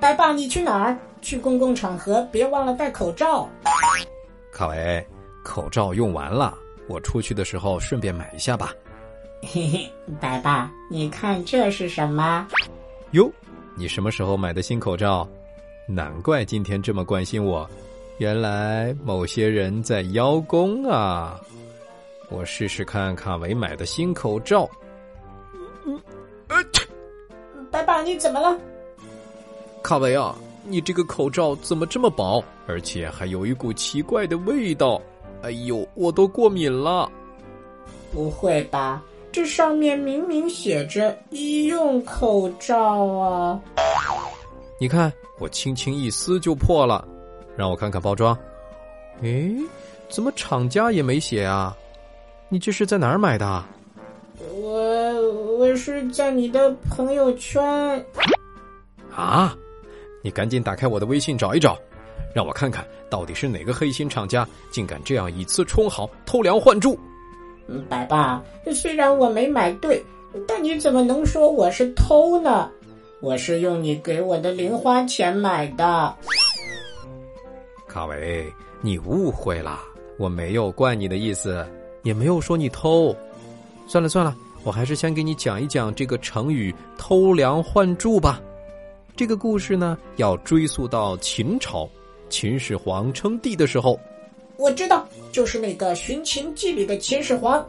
白爸，你去哪儿？去公共场合别忘了戴口罩。卡维，口罩用完了，我出去的时候顺便买一下吧。嘿嘿，白爸，你看这是什么？哟，你什么时候买的新口罩？难怪今天这么关心我，原来某些人在邀功啊！我试试看卡维买的新口罩。嗯，呃，白爸，你怎么了？卡维啊，你这个口罩怎么这么薄，而且还有一股奇怪的味道？哎呦，我都过敏了！不会吧？这上面明明写着医用口罩啊！你看，我轻轻一撕就破了。让我看看包装。诶，怎么厂家也没写啊？你这是在哪儿买的？我我是在你的朋友圈。啊！你赶紧打开我的微信找一找，让我看看到底是哪个黑心厂家竟敢这样以次充好、偷梁换柱。白爸，虽然我没买对，但你怎么能说我是偷呢？我是用你给我的零花钱买的。卡维，你误会了，我没有怪你的意思，也没有说你偷。算了算了，我还是先给你讲一讲这个成语“偷梁换柱”吧。这个故事呢，要追溯到秦朝，秦始皇称帝的时候。我知道，就是那个《寻秦记》里的秦始皇。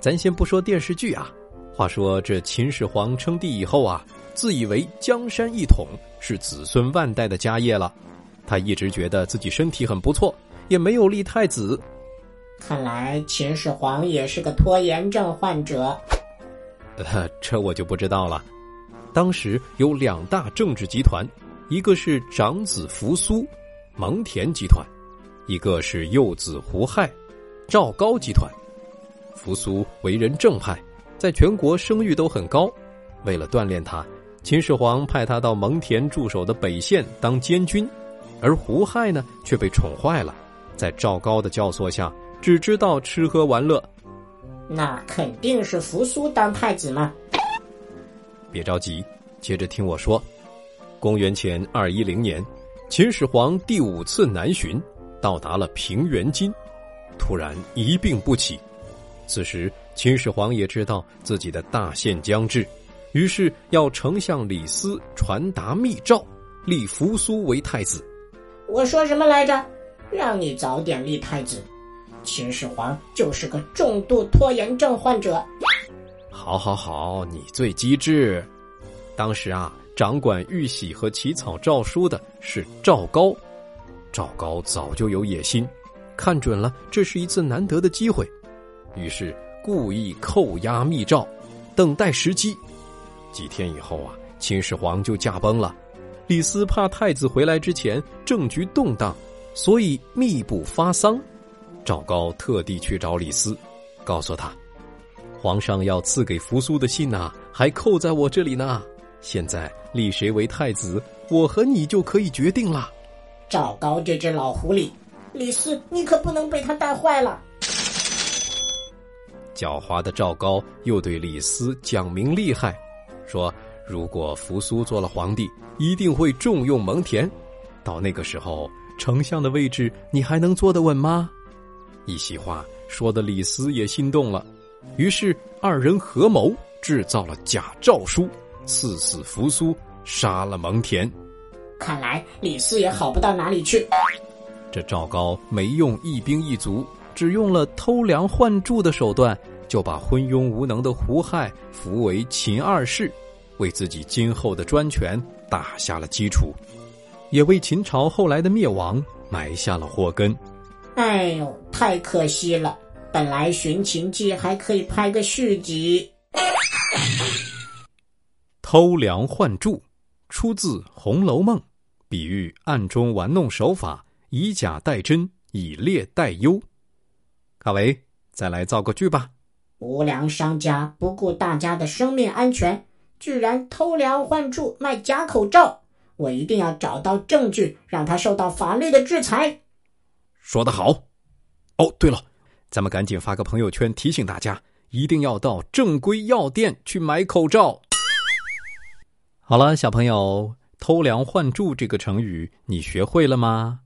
咱先不说电视剧啊，话说这秦始皇称帝以后啊，自以为江山一统，是子孙万代的家业了。他一直觉得自己身体很不错，也没有立太子。看来秦始皇也是个拖延症患者。呃，这我就不知道了。当时有两大政治集团，一个是长子扶苏，蒙恬集团。一个是幼子胡亥，赵高集团。扶苏为人正派，在全国声誉都很高。为了锻炼他，秦始皇派他到蒙恬驻守的北县当监军。而胡亥呢，却被宠坏了，在赵高的教唆下，只知道吃喝玩乐。那肯定是扶苏当太子嘛。别着急，接着听我说。公元前二一零年，秦始皇第五次南巡。到达了平原津，突然一病不起。此时秦始皇也知道自己的大限将至，于是要丞相李斯传达密诏，立扶苏为太子。我说什么来着？让你早点立太子。秦始皇就是个重度拖延症患者。好，好，好，你最机智。当时啊，掌管玉玺和起草诏书的是赵高。赵高早就有野心，看准了这是一次难得的机会，于是故意扣押密诏，等待时机。几天以后啊，秦始皇就驾崩了。李斯怕太子回来之前政局动荡，所以密不发丧。赵高特地去找李斯，告诉他，皇上要赐给扶苏的信呐，还扣在我这里呢。现在立谁为太子，我和你就可以决定了。赵高这只老狐狸，李斯，你可不能被他带坏了。狡猾的赵高又对李斯讲明利害，说如果扶苏做了皇帝，一定会重用蒙恬，到那个时候，丞相的位置你还能坐得稳吗？一席话说的李斯也心动了，于是二人合谋制造了假诏书，赐死扶苏，杀了蒙恬。看来李斯也好不到哪里去。这赵高没用一兵一卒，只用了偷梁换柱的手段，就把昏庸无能的胡亥扶为秦二世，为自己今后的专权打下了基础，也为秦朝后来的灭亡埋下了祸根。哎呦，太可惜了！本来《寻秦记》还可以拍个续集。偷梁换柱，出自《红楼梦》。比喻暗中玩弄手法，以假代真，以劣代优。卡维，再来造个句吧。无良商家不顾大家的生命安全，居然偷梁换柱卖假口罩。我一定要找到证据，让他受到法律的制裁。说得好。哦，对了，咱们赶紧发个朋友圈提醒大家，一定要到正规药店去买口罩。好了，小朋友。偷梁换柱这个成语你学会了吗？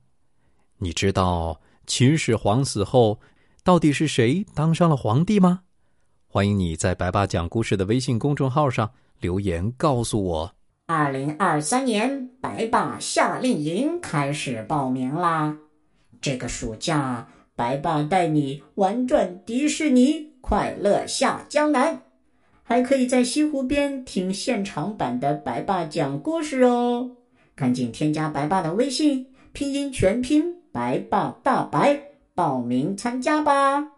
你知道秦始皇死后到底是谁当上了皇帝吗？欢迎你在白爸讲故事的微信公众号上留言告诉我。二零二三年白爸夏令营开始报名啦！这个暑假，白爸带你玩转迪士尼，快乐下江南。还可以在西湖边听现场版的白爸讲故事哦！赶紧添加白爸的微信，拼音全拼白爸大白，报名参加吧！